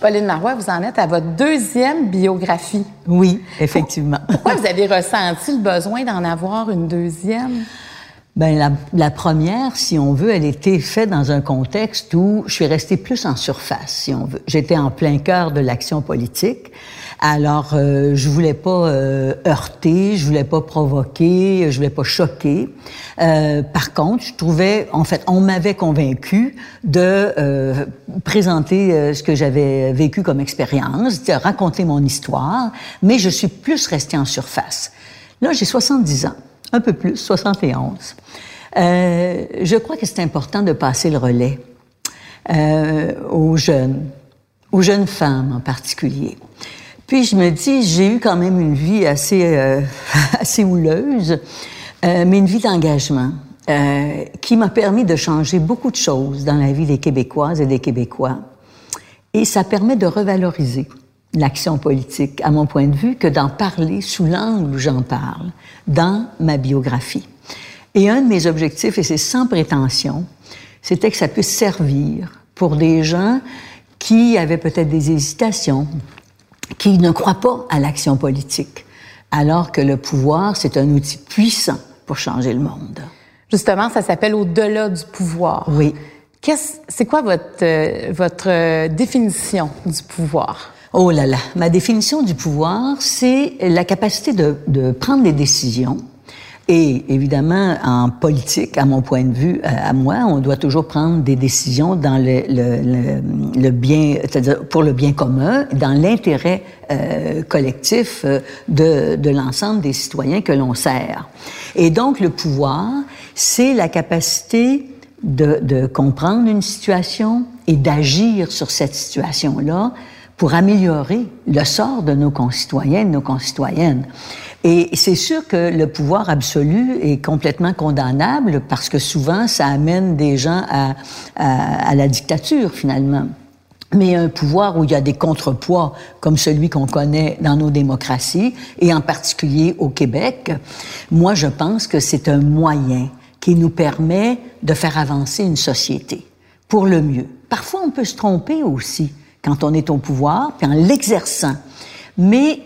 Pauline Marois, vous en êtes à votre deuxième biographie. Oui, effectivement. Pourquoi vous avez ressenti le besoin d'en avoir une deuxième? Ben la, la première, si on veut, elle était faite dans un contexte où je suis restée plus en surface, si on veut. J'étais en plein cœur de l'action politique. Alors, euh, je voulais pas euh, heurter, je voulais pas provoquer, je voulais pas choquer. Euh, par contre, je trouvais, en fait, on m'avait convaincu de euh, présenter euh, ce que j'avais vécu comme expérience, de raconter mon histoire, mais je suis plus restée en surface. Là, j'ai 70 ans, un peu plus, 71. Euh, je crois que c'est important de passer le relais aux jeunes, aux jeunes femmes en particulier. Puis je me dis, j'ai eu quand même une vie assez, euh, assez houleuse, euh, mais une vie d'engagement euh, qui m'a permis de changer beaucoup de choses dans la vie des Québécoises et des Québécois. Et ça permet de revaloriser l'action politique, à mon point de vue, que d'en parler sous l'angle où j'en parle, dans ma biographie. Et un de mes objectifs, et c'est sans prétention, c'était que ça puisse servir pour des gens qui avaient peut-être des hésitations, qui ne croient pas à l'action politique, alors que le pouvoir, c'est un outil puissant pour changer le monde. Justement, ça s'appelle Au-delà du pouvoir. Oui. C'est quoi votre, euh, votre euh, définition du pouvoir? Oh là là, ma définition du pouvoir, c'est la capacité de, de prendre des décisions. Et évidemment, en politique, à mon point de vue, euh, à moi, on doit toujours prendre des décisions dans le, le, le, bien, c'est-à-dire pour le bien commun, dans l'intérêt euh, collectif euh, de, de l'ensemble des citoyens que l'on sert. Et donc, le pouvoir, c'est la capacité de, de comprendre une situation et d'agir sur cette situation-là pour améliorer le sort de nos concitoyens, nos concitoyennes. Et c'est sûr que le pouvoir absolu est complètement condamnable parce que souvent, ça amène des gens à, à, à la dictature, finalement. Mais un pouvoir où il y a des contrepoids comme celui qu'on connaît dans nos démocraties, et en particulier au Québec, moi, je pense que c'est un moyen qui nous permet de faire avancer une société pour le mieux. Parfois, on peut se tromper aussi quand on est au pouvoir, puis en l'exerçant. Mais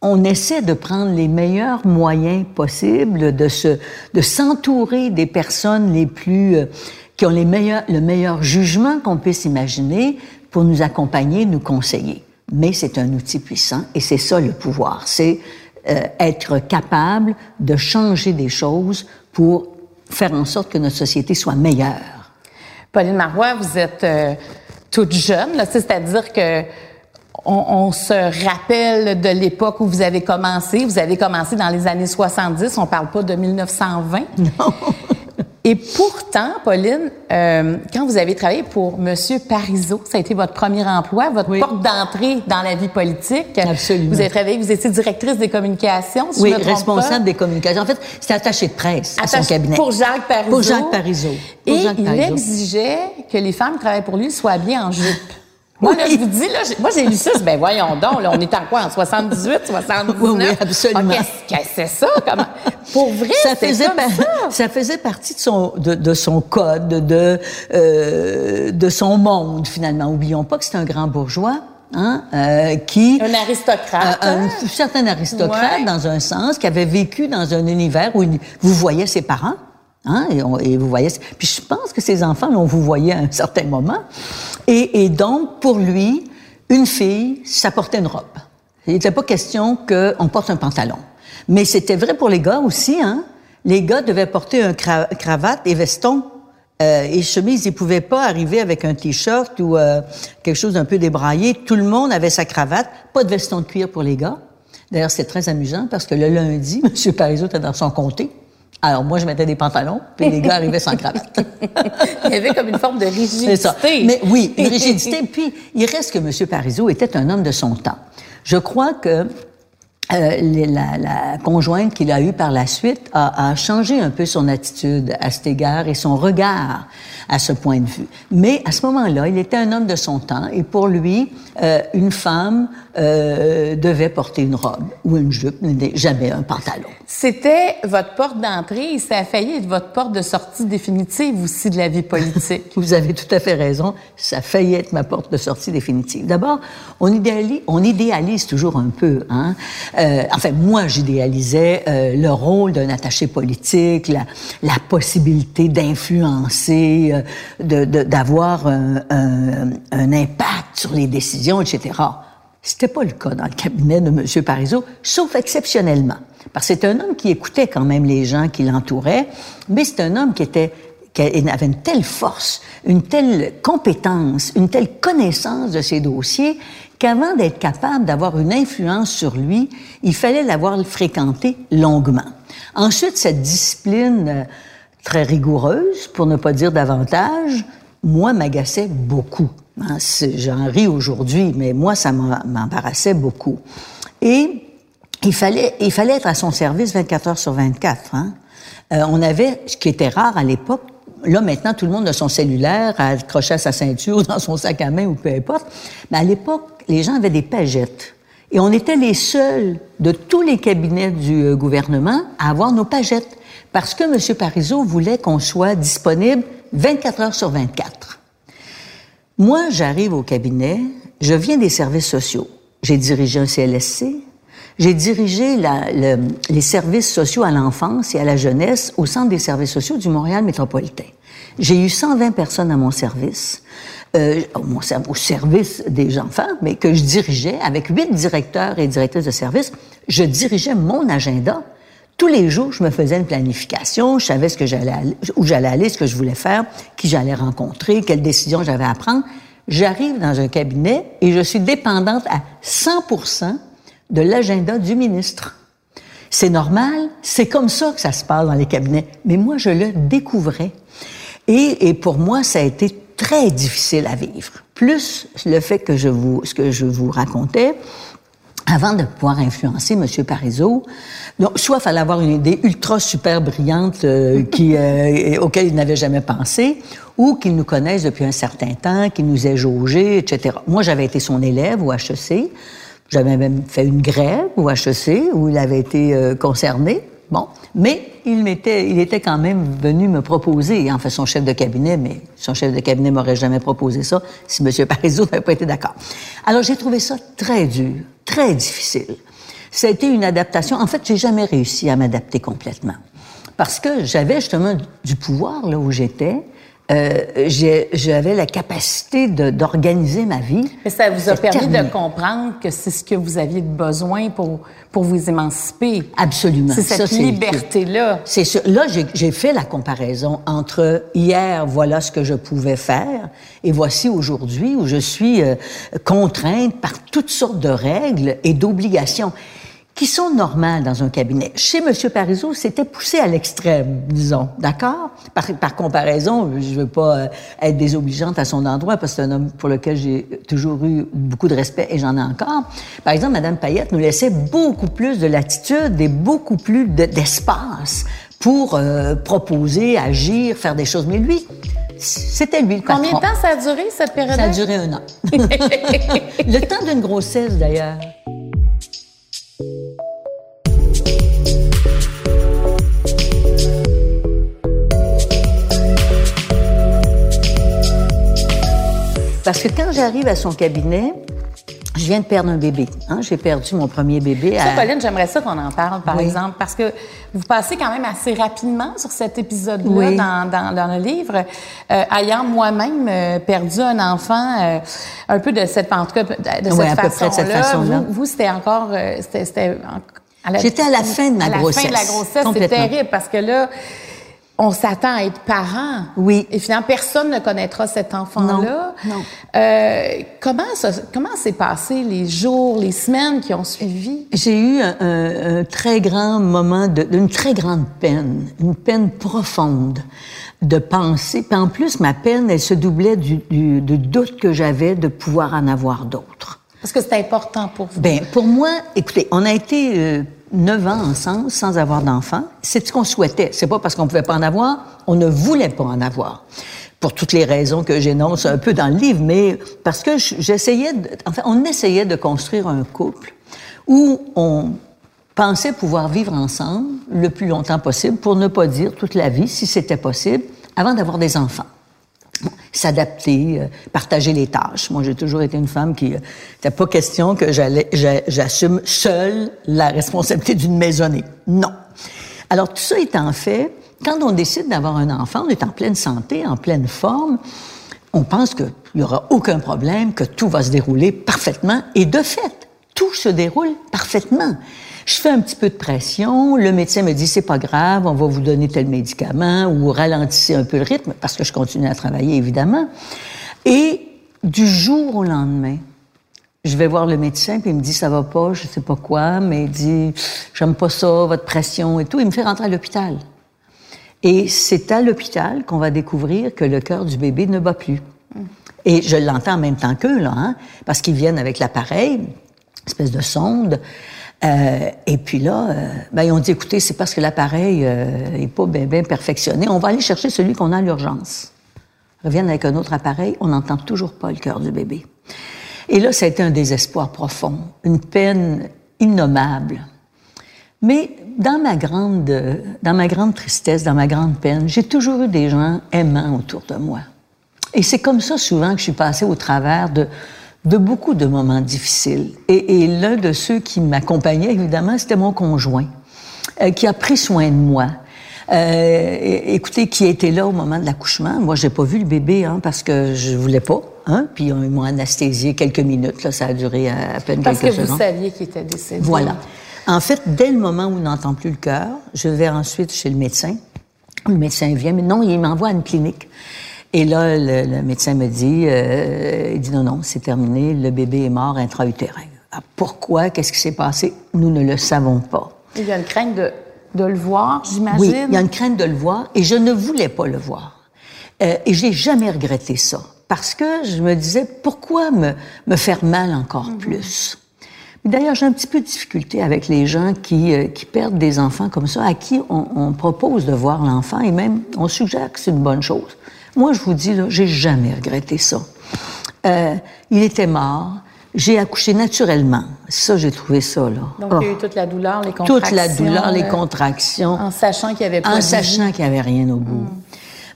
on essaie de prendre les meilleurs moyens possibles, de se, de s'entourer des personnes les plus, euh, qui ont les meilleurs, le meilleur jugement qu'on puisse imaginer pour nous accompagner, nous conseiller. Mais c'est un outil puissant et c'est ça le pouvoir. C'est euh, être capable de changer des choses pour faire en sorte que notre société soit meilleure. Pauline Marois, vous êtes euh, toute jeune, c'est-à-dire que on, on, se rappelle de l'époque où vous avez commencé. Vous avez commencé dans les années 70. On parle pas de 1920. Non. Et pourtant, Pauline, euh, quand vous avez travaillé pour Monsieur Parizeau, ça a été votre premier emploi, votre Oui. porte d'entrée dans la vie politique. Absolument. Vous avez travaillé, vous étiez directrice des communications, si oui, je me responsable pas. des communications. En fait, c'était attaché de presse à son cabinet. Pour Jacques Parizeau. Pour Jacques Parizeau. Pour Et Jacques il Parizeau. exigeait que les femmes qui travaillent pour lui soient habillées en jupe. Moi, là, je vous dis, là, j'ai- moi, j'ai lu ça, je dis, ben voyons donc, là, on est en quoi, en 78, 79? Oui, oui, absolument. Ah, Qu'est-ce que c'est ça? Comment? Pour vrai, ça faisait, comme par- ça. ça faisait partie de son, de, de son code, de, euh, de son monde, finalement. Oublions pas que c'est un grand bourgeois. Hein, euh, qui Un aristocrate. un, un hein? certain aristocrate Ouais. dans un sens qui avait vécu dans un univers où il- vous voyez ses parents? Hein, et, vous voyez puis je pense que ses enfants on vous voyait à un certain moment et, donc pour lui une fille ça portait une robe Il n'était pas question qu'on porte un pantalon. Mais c'était vrai pour les gars aussi, hein. Les gars devaient porter un cravate et veston euh, et chemise. Ils pouvaient pas arriver avec un t-shirt ou euh, quelque chose d'un peu débraillé. Tout le monde avait sa cravate. Pas de veston de cuir pour les gars. D'ailleurs, c'est très amusant parce que le lundi, M. Parizeau était dans son comté. Alors, moi, je mettais des pantalons, puis les gars arrivaient sans cravate. il y avait comme une forme de rigidité. Ça. Mais oui, une rigidité. Puis, il reste que M. Parizeau était un homme de son temps. Je crois que euh, la, la, conjointe qu'il a eue par la suite a, a, changé un peu son attitude à cet égard et son regard à ce point de vue. Mais à ce moment-là, il était un homme de son temps et pour lui, euh, une femme euh, devait porter une robe ou une jupe, jamais un pantalon. C'était votre porte d'entrée et ça a failli être votre porte de sortie définitive aussi de la vie politique. Vous avez tout à fait raison. Ça a failli être ma porte de sortie définitive. D'abord, on idéalise, on idéalise toujours un peu. Hein? Euh, enfin, moi, j'idéalisais euh, le rôle d'un attaché politique, la, la possibilité d'influencer, euh, d'avoir un, un, un impact sur les décisions, etc. C'était pas le cas dans le cabinet de M. Parizeau, sauf exceptionnellement. Parce que c'est un homme qui écoutait quand même les gens qui l'entouraient, mais c'est un homme qui était qui avait une telle force, une telle compétence, une telle connaissance de ses dossiers qu'avant d'être capable d'avoir une influence sur lui, il fallait l'avoir fréquenté longuement. Ensuite, cette discipline euh, très rigoureuse, pour ne pas dire davantage, moi, m'agaçait beaucoup. Hein, j'en ris aujourd'hui, mais moi, ça m'embarrassait beaucoup. Et il fallait, être à son service 24 heures sur 24. Hein. Euh, on avait, ce qui était rare à l'époque, là maintenant tout le monde a son cellulaire accroché à sa ceinture, dans son sac à main ou peu importe. Mais à l'époque, les gens avaient des pagettes. Et on était les seuls de tous les cabinets du euh, gouvernement à avoir nos pagettes. Parce que M. Parizeau voulait qu'on soit disponible 24 heures sur 24. Moi, j'arrive au cabinet, je viens des services sociaux. J'ai dirigé un CLSC, j'ai dirigé les services sociaux à l'enfance et à la jeunesse au Centre des services sociaux du Montréal métropolitain. J'ai eu 120 personnes à mon service, euh, au service des enfants, mais que je dirigeais avec huit directeurs et directrices de services. Je dirigeais mon agenda. Tous les jours, je me faisais une planification, je savais ce que j'allais où j'allais aller, ce que je voulais faire, qui j'allais rencontrer, quelles décisions j'avais à prendre. J'arrive dans un cabinet et je suis dépendante à 100% de l'agenda du ministre. C'est normal, c'est comme ça que ça se passe dans les cabinets. Mais moi, je le découvrais. Et, pour moi, ça a été très difficile à vivre. Plus le fait que ce que je vous racontais, avant de pouvoir influencer M. Parizeau, donc, soit il fallait avoir une idée ultra super brillante euh, qui, euh, auquel il n'avait jamais pensé, ou qu'il nous connaisse depuis un certain temps, qu'il nous ait jaugé, etc. Moi, j'avais été son élève au HEC. J'avais même fait une grève au HEC où il avait été euh, concerné. Bon, mais il m'était, il était quand même venu me proposer, en fait son chef de cabinet, mais son chef de cabinet m'aurait jamais proposé ça si M. Parizeau n'avait pas été d'accord. Alors j'ai trouvé ça très dur, très difficile. Ça a été une adaptation. En fait, j'ai jamais réussi à m'adapter complètement. Parce que j'avais justement du pouvoir là où j'étais. Euh, j'avais la capacité d'organiser ma vie. Mais ça vous a permis de comprendre que c'est ce que vous aviez besoin pour, pour vous émanciper. Absolument. C'est cette liberté-là. C'est Là, j'ai fait la comparaison entre hier, voilà ce que je pouvais faire, et voici aujourd'hui où je suis euh, contrainte par toutes sortes de règles et d'obligations qui sont normales dans un cabinet. Chez M. Parizeau, c'était poussé à l'extrême, disons, d'accord? Par, par, comparaison, je ne veux pas euh, être désobligeante à son endroit, parce que c'est un homme pour lequel j'ai toujours eu beaucoup de respect et j'en ai encore. Par exemple, Mme Payette nous laissait beaucoup plus de latitude et beaucoup plus d'espace pour euh, proposer, agir, faire des choses. Mais lui, c'était lui le patron. Combien de temps ça a duré, cette période Ça a duré un an. le temps d'une grossesse, d'ailleurs. Parce que quand j'arrive à son cabinet, je viens de perdre un bébé. Hein? J'ai perdu mon premier bébé. Ça, à... Pauline, j'aimerais ça qu'on en parle, par Oui. exemple, parce que vous passez quand même assez rapidement sur cet épisode-là Oui. dans, dans, dans le livre, euh, ayant moi-même euh, perdu un enfant, euh, un peu de cette, en tout cas, de de Oui, cette façon-là. Vous, vous, c'était encore, c'était, J'étais à la fin de ma à la fin grossesse, de la grossesse, c'est terrible parce que là, on s'attend à être parent. Oui. Et finalement, personne ne connaîtra cet enfant-là. Non, non. Euh, comment ça, comment s'est passé les jours, les semaines qui ont suivi? J'ai eu un, un- un très grand moment de- d'une très grande peine, une peine profonde de penser. Puis en plus, ma peine, elle se doublait du, du- du doute que j'avais de pouvoir en avoir d'autres. Parce que c'est important pour vous. Ben, pour moi, écoutez, on a été euh, neuf ans ensemble sans avoir d'enfants. C'est ce qu'on souhaitait. C'est pas parce qu'on pouvait pas en avoir, on ne voulait pas en avoir. Pour toutes les raisons que j'énonce un peu dans le livre, mais parce que j'essayais, enfin, on essayait de construire un couple où on pensait pouvoir vivre ensemble le plus longtemps possible, pour ne pas dire toute la vie, si c'était possible, avant d'avoir des enfants s'adapter, euh, partager les tâches. Moi, j'ai toujours été une femme qui n'était pas question que j'allais, j'a- j'assume seule la responsabilité d'une maisonnée. Non. Alors, tout ça étant fait, quand on décide d'avoir un enfant, on est en pleine santé, en pleine forme, on pense qu'il n'y aura aucun problème, que tout va se dérouler parfaitement. Et de fait, tout se déroule parfaitement. Je fais un petit peu de pression, le médecin me dit c'est pas grave, on va vous donner tel médicament ou ralentissez un peu le rythme parce que je continue à travailler évidemment. Et du jour au lendemain, je vais voir le médecin puis il me dit ça va pas, je sais pas quoi, mais il dit j'aime pas ça, votre pression et tout, il me fait rentrer à l'hôpital. Et c'est à l'hôpital qu'on va découvrir que le cœur du bébé ne bat plus. Et je l'entends en même temps qu'eux, là, hein, parce qu'ils viennent avec l'appareil, espèce de sonde. Euh, et puis là, euh, ben, ils ont dit, écoutez, c'est parce que l'appareil n'est pas bien perfectionné. On va aller chercher celui qu'on a à l'urgence. Reviennent avec un autre appareil, on n'entend toujours pas le cœur du bébé. Et là, ça a été un désespoir profond, une peine innommable. Mais dans ma grande, dans ma grande tristesse, dans ma grande peine, j'ai toujours eu des gens aimants autour de moi. Et c'est comme ça souvent que je suis passée au travers de, de beaucoup de moments difficiles. Et, et l'un de ceux qui m'accompagnait, évidemment, c'était mon conjoint, euh, qui a pris soin de moi. Euh, écoutez, qui était là au moment de l'accouchement. Moi, j'ai pas vu le bébé hein, parce que je voulais pas. Hein? Puis euh, ils m'ont anesthésié quelques minutes. Là, ça a duré à, peine Parce que quelques vous secondes. saviez qu'il était décédé. Voilà. En fait, dès le moment où il n'entend plus le cœur, je vais ensuite chez le médecin. Le médecin vient, mais non, il m'envoie à une clinique. Et là, le, le médecin me dit, euh, il dit non, non, c'est terminé, le bébé est mort intra-utérin. Ah, pourquoi? Qu'est-ce qui s'est passé? Nous ne le savons pas. Il y a une crainte de, de le voir, j'imagine? Oui, il y a une crainte de le voir et je ne voulais pas le voir. Euh, et j'ai jamais regretté ça parce que je me disais pourquoi me, me faire mal encore plus? D'ailleurs, j'ai un petit peu de difficulté avec les gens qui, euh, qui perdent des enfants comme ça, à qui on, on propose de voir l'enfant et même on suggère que c'est une bonne chose. Moi, je vous dis, là, j'ai jamais regretté ça. Euh, il était mort. J'ai accouché naturellement. Ça, j'ai trouvé ça, là. Donc, Oh. il y a eu toute la douleur, les contractions. Toute la douleur, les euh, contractions. En sachant qu'il n'y avait pas En sachant qu'il n'y avait rien au bout.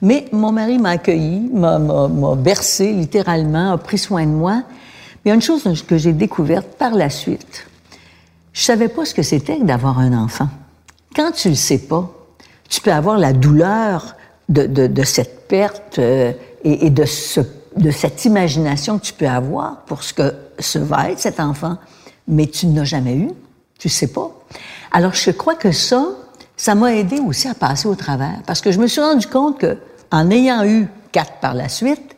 Mais mon mari m'a accueilli, m'a, m'a, m'a bercé littéralement, a pris soin de moi. Mais il y a une chose que j'ai découverte par la suite. Je savais pas ce que c'était d'avoir un enfant. Quand tu le sais pas, tu peux avoir la douleur de, cette perte euh, et, de, ce, de cette imagination que tu peux avoir pour ce que ce va être cet enfant, mais tu ne l'as jamais eu, tu sais pas. Alors je crois que ça, ça m'a aidé aussi à passer au travers, parce que je me suis rendu compte que en ayant eu quatre par la suite,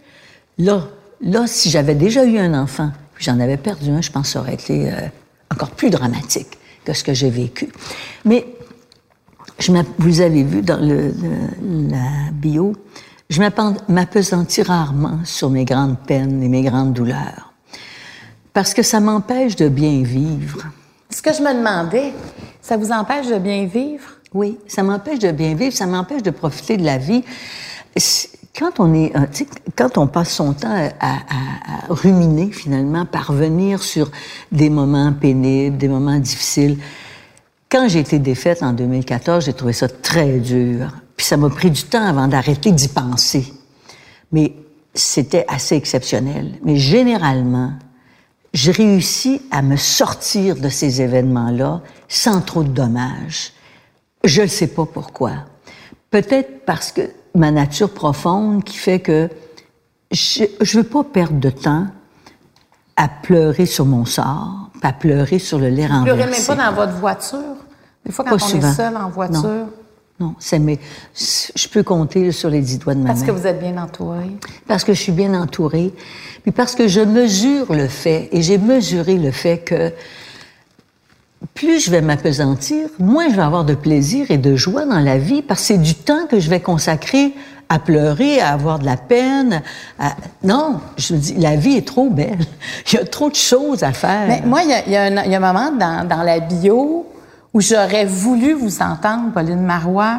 là, là, si j'avais déjà eu un enfant, j'en avais perdu un, je pense que ça aurait été euh, encore plus dramatique que ce que j'ai vécu. Mais je vous avez vu dans le, le- la bio, je m'appesantis rarement sur mes grandes peines et mes grandes douleurs. Parce que ça m'empêche de bien vivre. Ce que je me demandais, ça vous empêche de bien vivre? Oui, ça m'empêche de bien vivre, ça m'empêche de profiter de la vie. Quand on est, euh, quand on passe son temps à, à- à ruminer finalement, parvenir sur des moments pénibles, des moments difficiles. Quand j'ai été défaite en 2014, j'ai trouvé ça très dur. Puis ça m'a pris du temps avant d'arrêter d'y penser. Mais c'était assez exceptionnel. Mais généralement, je réussis à me sortir de ces événements-là sans trop de dommages. Je ne sais pas pourquoi. Peut-être parce que ma nature profonde qui fait que je ne veux pas perdre de temps à pleurer sur mon sort, à pleurer sur le lait renversé. Vous pleurez même pas dans votre voiture? Des fois, quand on souvent. est seul en voiture. Non. Non, c'est mais je peux compter sur les dix doigts de ma parce main. Parce que vous êtes bien entourée. Parce que je suis bien entourée, puis parce que je mesure le fait et j'ai mesuré le fait que plus je vais m'apesantir, moins je vais avoir de plaisir et de joie dans la vie parce que c'est du temps que je vais consacrer à pleurer, à avoir de la peine. Non, je me dis, la vie est trop belle. Il y a trop de choses à faire. Mais moi, il y a, un, moment dans la bio où j'aurais voulu vous entendre, Pauline Marois,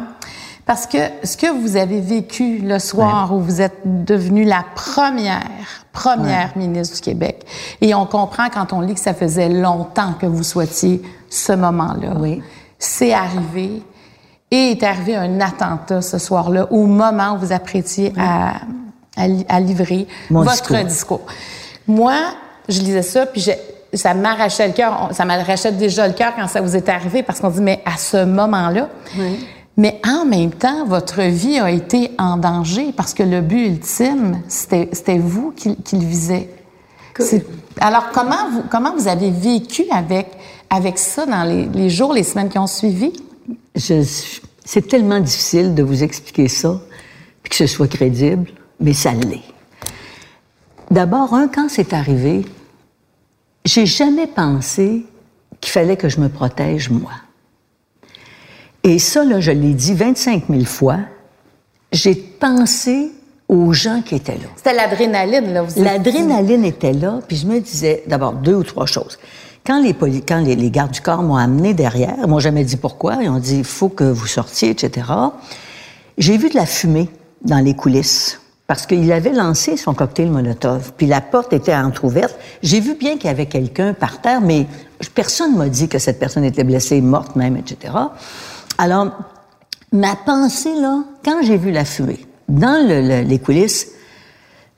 parce que ce que vous avez vécu le soir où vous êtes devenue la première, première ministre du Québec, et on comprend quand on lit que ça faisait longtemps que vous souhaitiez ce moment-là. C'est arrivé. Et est arrivé un attentat ce soir-là, au moment où vous apprêtiez à, livrer votre discours. discours. Moi, je lisais ça, puis j'ai ça m'arrachait le cœur. Ça m'arrachait déjà le cœur quand ça vous est arrivé parce qu'on dit, mais à ce moment-là. Mais en même temps, votre vie a été en danger parce que le but ultime, c'était vous qui, le visait. Alors, comment vous, comment vous avez vécu avec, avec ça dans les, les jours, les semaines qui ont suivi? C'est tellement difficile de vous expliquer ça, puis que ce soit crédible, mais ça l'est. D'abord, un, quand c'est arrivé, j'ai jamais pensé qu'il fallait que je me protège, moi. Et ça, là, je l'ai dit 25 000 fois. J'ai pensé aux gens qui étaient là. C'était l'adrénaline, là. L'adrénaline était là, puis je me disais, d'abord, deux ou trois choses. Quand les, quand les, les gardes du corps m'ont amené derrière, ils m'ont jamais dit pourquoi, ils ont dit, il faut que vous sortiez, etc. J'ai vu de la fumée dans les coulisses parce qu'il avait lancé son cocktail Molotov, puis la porte était entr'ouverte. J'ai vu bien qu'il y avait quelqu'un par terre, mais personne ne m'a dit que cette personne était blessée, morte même, etc. Alors, ma pensée, là, quand j'ai vu la fumée, dans les coulisses,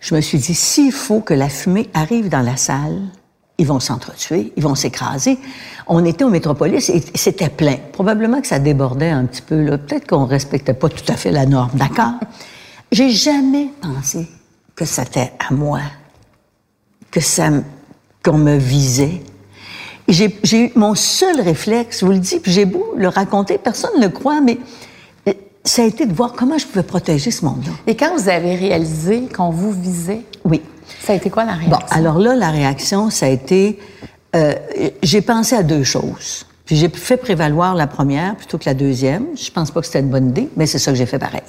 je me suis dit, s'il faut que la fumée arrive dans la salle, ils vont s'entretuer, ils vont s'écraser. On était au Métropolis et c'était plein. Probablement que ça débordait un petit peu, là. Peut-être qu'on respectait pas tout à fait la norme, d'accord? J'ai jamais pensé que c'était à moi, que ça, qu'on me visait. J'ai, eu mon seul réflexe, je vous le dis, puis j'ai beau le raconter, personne ne le croit, mais euh, ça a été de voir comment je pouvais protéger ce monde-là. Et quand vous avez réalisé qu'on vous visait, oui, ça a été quoi la réaction? Bon, alors là, la réaction, ça a été, euh, j'ai pensé à deux choses. Puis j'ai fait prévaloir la première plutôt que la deuxième. Je ne pense pas que c'était une bonne idée, mais c'est ça que j'ai fait pareil.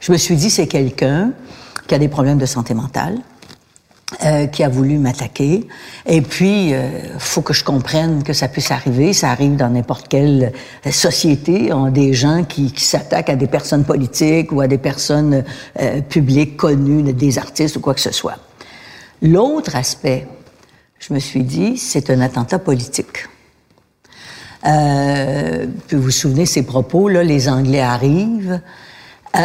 Je me suis dit, c'est quelqu'un qui a des problèmes de santé mentale, euh, qui a voulu m'attaquer. Et puis, euh, faut que je comprenne que ça puisse arriver. Ça arrive dans n'importe quelle société. On a des gens qui, qui s'attaquent à des personnes politiques ou à des personnes euh, publiques connues, des artistes ou quoi que ce soit. L'autre aspect, je me suis dit, c'est un attentat politique. Euh, puis vous vous souvenez ces propos là, les Anglais arrivent. Euh,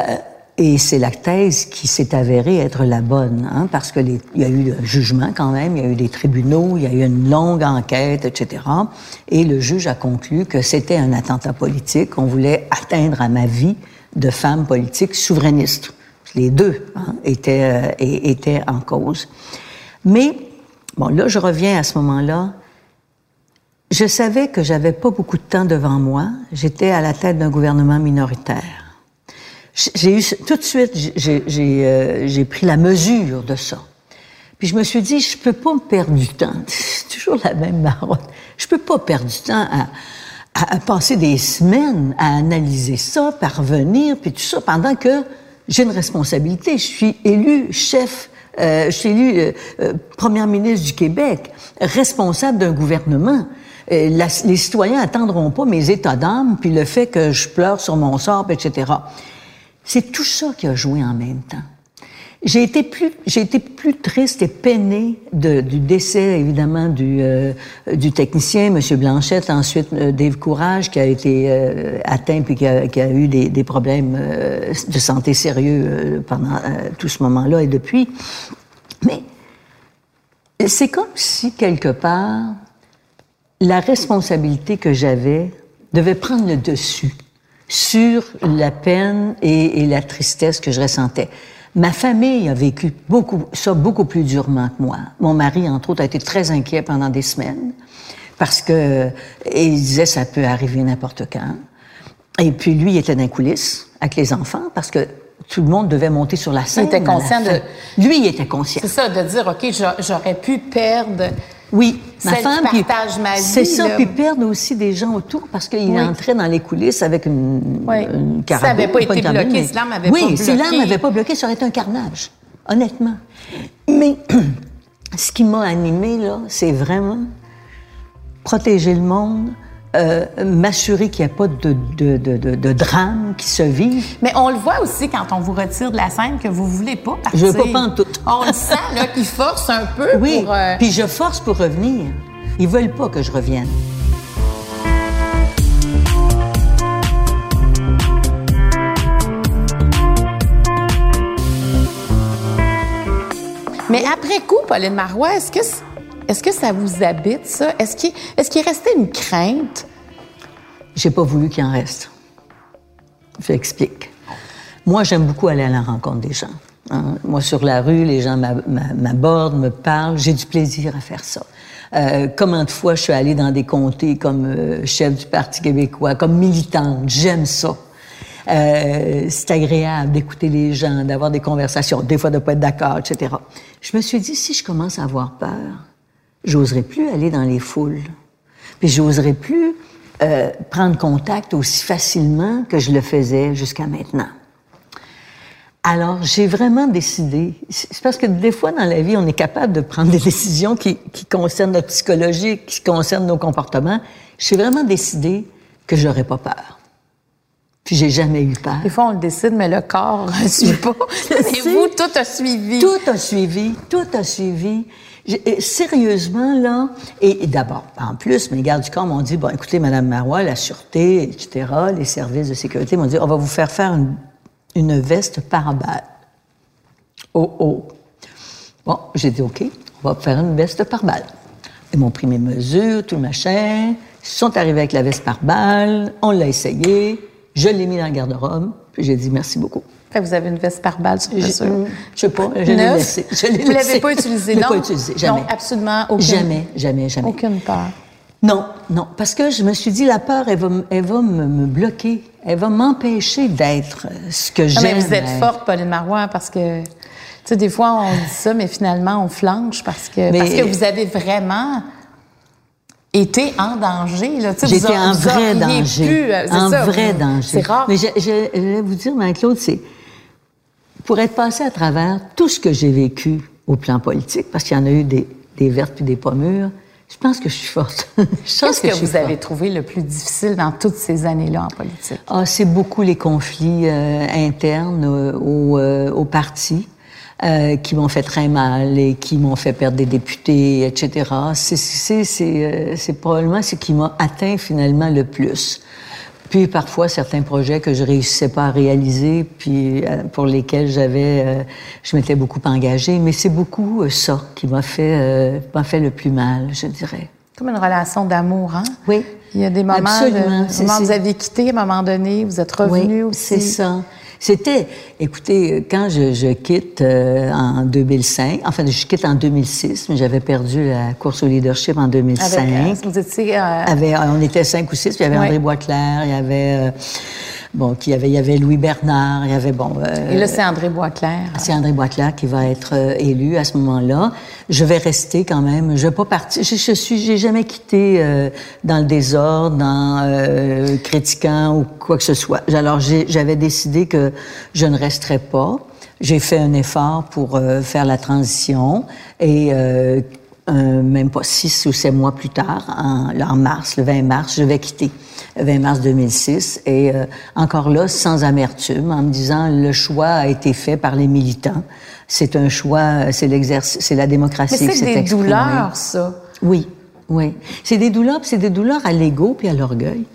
et c'est la thèse qui s'est avérée être la bonne, hein, parce que les, il y a eu un jugement quand même, il y a eu des tribunaux, il y a eu une longue enquête, etc. Et le juge a conclu que c'était un attentat politique, qu'on voulait atteindre à ma vie de femme politique souverainiste. Les deux hein, étaient, euh, étaient en cause. Mais, bon, là, je reviens à ce moment-là. Je savais que j'avais pas beaucoup de temps devant moi. J'étais à la tête d'un gouvernement minoritaire j'ai eu tout de suite, j'ai euh, pris la mesure de ça. Puis je me suis dit, je peux pas me perdre du temps. C'est toujours la même marotte. Je peux pas perdre du temps à, à, à passer des semaines à analyser ça, parvenir, puis tout ça, pendant que j'ai une responsabilité. Je suis élu chef euh, je suis élu euh, euh, première ministre du Québec, responsable d'un gouvernement. Euh, les citoyens attendront pas mes états d'âme puis le fait que je pleure sur mon sort, etc. C'est tout ça qui a joué en même temps. J'ai été plus, j'ai été plus triste et peinée de, du décès évidemment du euh, du technicien Monsieur Blanchette, ensuite euh, Dave Courage qui a été euh, atteint puis qui a, qui a eu des, des problèmes euh, de santé sérieux euh, pendant tout ce moment-là et depuis. Mais c'est comme si quelque part la responsabilité que j'avais devait prendre le dessus sur la peine et, la tristesse que je ressentais. Ma famille a vécu beaucoup, ça beaucoup plus durement que moi. Mon mari, entre autres, a été très inquiet pendant des semaines parce que il disait ça peut arriver n'importe quand. Et puis lui, il était dans les coulisses avec les enfants parce que tout le monde devait monter sur la scène. Il était conscient de. Lui, il était conscient. C'est ça, de dire, OK, j'aurais pu perdre. Oui, ma femme. qui partage ma vie. C'est ça, là. puis perdre aussi des gens autour parce qu'il Oui. entrait dans les coulisses avec une, Oui. une ça carabine, avait pas été bloqué, mais- si l'arme avait oui, pas si l'arme bloqué. n'avait pas bloqué, ça aurait été un carnage, honnêtement. Mais ce qui m'a animé là, c'est vraiment protéger le monde, euh, m'assurer qu'il n'y a pas de, de, de, de, de drame qui se vive. Mais on le voit aussi quand on vous retire de la scène que vous voulez pas partir. Je veux pas pantoute. On le sent, là, qu'il force un peu Oui, pour... euh, puis je force pour revenir. Ils veulent pas que je revienne. Mais après coup, Pauline Marois, est-ce que, c- est-ce que ça vous habite, ça? Est-ce qu'il, qu'il restait une crainte? J'ai pas voulu qu'il en reste. Je l'explique. Moi, j'aime beaucoup aller à la rencontre des gens. hein. Moi, sur la rue, les gens m'a- m'a- m'abordent, me parlent. J'ai du plaisir à faire ça. Euh, combien de fois je suis allée dans des comtés comme euh, chef du Parti québécois, comme militante. J'aime ça. Euh, c'est agréable d'écouter les gens, d'avoir des conversations, des fois de pas être d'accord, etc. Je me suis dit, si je commence à avoir peur, j'oserais plus aller dans les foules. Puis j'oserais plus euh, prendre contact aussi facilement que je le faisais jusqu'à maintenant. Alors, j'ai vraiment décidé. C'est parce que des fois, dans la vie, on est capable de prendre des décisions qui, qui concernent notre psychologie, qui concernent nos comportements. J'ai vraiment décidé que j'aurais pas peur. Puis j'ai jamais eu peur. Des fois, on le décide, mais le corps ne suit pas. Et sais. vous, tout a suivi. Tout a suivi, tout a suivi. Sérieusement, là, et, d'abord, en plus, mes gardes du corps m'ont dit, bon, écoutez, Madame Marois, la sûreté, etc., les services de sécurité m'ont dit, on va vous faire faire une, une veste par balle. Oh, oh. Bon, j'ai dit, OK, on va faire une veste par balle. Ils m'ont pris mes mesures, tout le machin. Ils sont arrivés avec la veste par balle. On l'a essayé. Je l'ai mis dans le garde-robe. Puis j'ai dit, merci beaucoup. Fait que vous avez une veste par balle sur Je sais pas, je l'ai Neuf? laissé. Je l'ai Vous l'avez laissé. pas utilisé, Je l'ai non? pas utilisé, jamais. Non, absolument aucune. Jamais, jamais, jamais. Aucune peur. Non, non, parce que je me suis dit, la peur, elle va, elle va me, me bloquer. Elle va m'empêcher d'être euh, ce que j'aime. mais vous êtes être. forte, Pauline Marois, parce que, tu sais, des fois, on dit ça, mais finalement, on flanche parce que, Mais- parce que vous avez vraiment été en danger, là. Tu sais, vous J'étais en vrai danger. pu, euh, en ça, vrai vous- danger. C'est rare. Mais je, je- je vais vous dire, Marie-Claude, c'est pour être passé à travers tout ce que j'ai vécu au plan politique, parce qu'il y en a eu des, des vertes puis des pas mûres, je pense que je suis forte. Qu'est-ce que, vous avez trouvé le plus difficile dans toutes ces années-là en politique? Ah, c'est beaucoup les conflits euh, internes euh, au, euh, au parti euh, qui m'ont fait très mal et qui m'ont fait perdre des députés, etc. C'est c'est c'est euh, c'est probablement ce qui m'a atteint finalement le plus. Puis parfois certains projets que je réussissais pas à réaliser, puis euh, pour lesquels j'avais, euh, je m'étais beaucoup engagée. Mais c'est beaucoup euh, ça qui m'a fait euh, m'a fait le plus mal, je dirais. Comme une relation d'amour, hein? Oui. Il y a des moments, Absolument, de, moments où vous avez quitté, à un moment donné, vous êtes revenu oui, aussi. c'est ça. C'était, écoutez, quand je, je quitte euh, en 2005, enfin, je quitte en 2006, mais j'avais perdu la course au leadership en 2005. Avec, euh, vous étiez... euh, Avait- on était cinq ou six, puis il y avait Ouais. André Boisclair, il y avait, euh, bon, qui y avait, il y avait Louis Bernard, il y avait, bon... euh, et là, c'est André Boisclair. c'est André Boisclair qui va être euh, élu à ce moment-là. Je vais rester quand même. Je vais pas partir. Je, je suis, j'ai jamais quitté euh, dans le désordre, dans euh, critiquant ou quoi que ce soit. Alors j'avais décidé que je ne resterais pas. J'ai fait un effort pour euh, faire la transition et euh, même pas six ou sept mois plus tard, en, en mars, le 20 mars, je vais quitter. Le 20 mars 2006 et euh, encore là sans amertume en me disant le choix a été fait par les militants. C'est un choix, c'est l'exercice, c'est la Mais démocratie qui c'est des exprimée. douleurs, ça. Oui, oui. C'est des douleurs, puis c'est des douleurs à l'ego puis à l'orgueil.